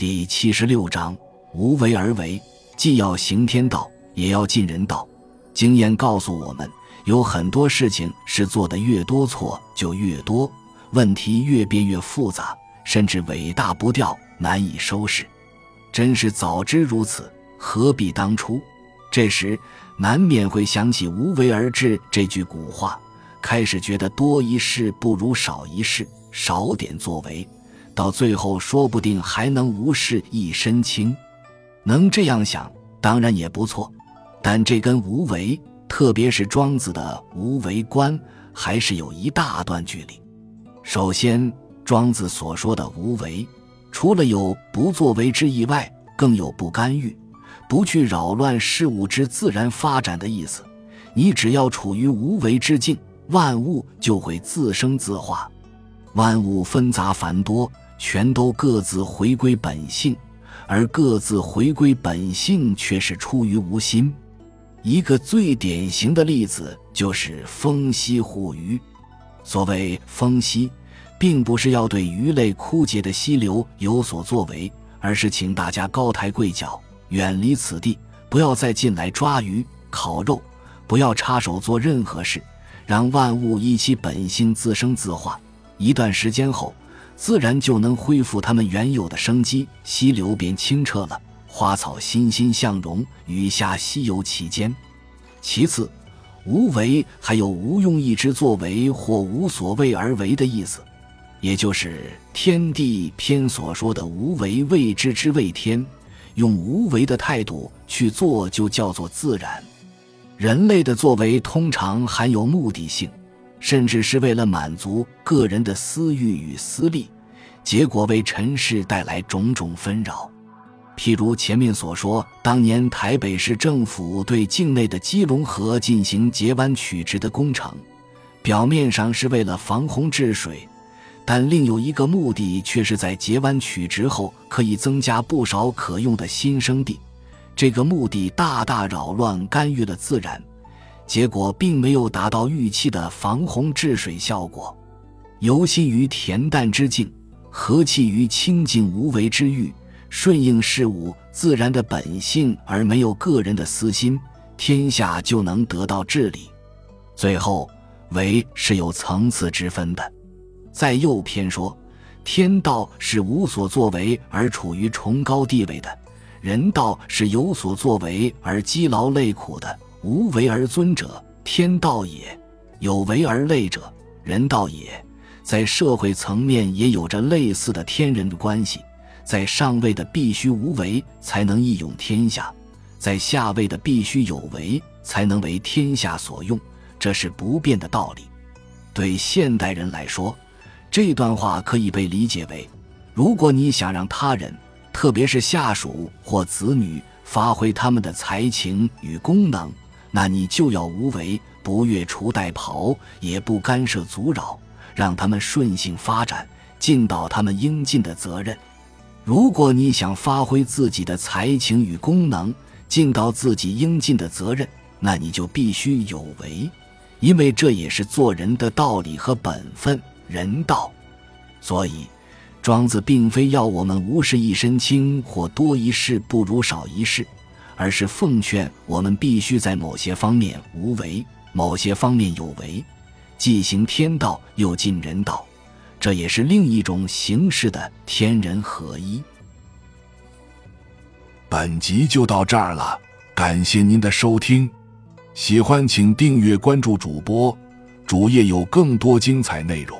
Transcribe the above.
第七十六章：无为而为，既要行天道，也要尽人道。经验告诉我们，有很多事情是做的越多错就越多，问题越变越复杂，甚至尾大不掉，难以收拾。真是早知如此，何必当初？这时难免会想起“无为而治”这句古话，开始觉得多一事不如少一事，少点作为。到最后，说不定还能无事一身轻。能这样想，当然也不错。但这跟无为，特别是庄子的无为观，还是有一大段距离。首先，庄子所说的无为，除了有不作为之意外，更有不干预、不去扰乱事物之自然发展的意思。你只要处于无为之境，万物就会自生自化。万物纷杂繁多。全都各自回归本性，而各自回归本性却是出于无心。一个最典型的例子就是风息护鱼。所谓风息，并不是要对鱼类枯竭的溪流有所作为，而是请大家高抬贵脚，远离此地，不要再进来抓鱼、烤肉，不要插手做任何事，让万物依其本性自生自化。一段时间后。自然就能恢复它们原有的生机，溪流便清澈了，花草欣欣向荣，鱼虾西游其间。其次，无为还有无用意之作为或无所谓而为的意思，也就是天地篇所说的“无为谓之之谓天”，用无为的态度去做，就叫做自然。人类的作为通常含有目的性。甚至是为了满足个人的私欲与私利，结果为尘世带来种种纷扰。譬如前面所说，当年台北市政府对境内的基隆河进行截弯取直的工程，表面上是为了防洪治水，但另有一个目的却是在截弯取直后可以增加不少可用的新生地。这个目的大大扰乱干预了自然。结果并没有达到预期的防洪治水效果，游心于恬淡之境，和气于清净无为之欲，顺应事物自然的本性，而没有个人的私心，天下就能得到治理。最后，为是有层次之分的，在右篇说，天道是无所作为而处于崇高地位的，人道是有所作为而积劳累苦的。无为而尊者，天道也；有为而累者，人道也。在社会层面也有着类似的天人关系。在上位的必须无为，才能义勇天下；在下位的必须有为，才能为天下所用。这是不变的道理。对现代人来说，这段话可以被理解为：如果你想让他人，特别是下属或子女，发挥他们的才情与功能，那你就要无为，不越俎代庖，也不干涉阻扰，让他们顺性发展，尽到他们应尽的责任。如果你想发挥自己的才情与功能，尽到自己应尽的责任，那你就必须有为，因为这也是做人的道理和本分，人道。所以，庄子并非要我们无事一身轻，或多一事不如少一事。而是奉劝我们必须在某些方面无为，某些方面有为，既行天道又尽人道，这也是另一种形式的天人合一。本集就到这儿了，感谢您的收听，喜欢请订阅关注主播，主页有更多精彩内容。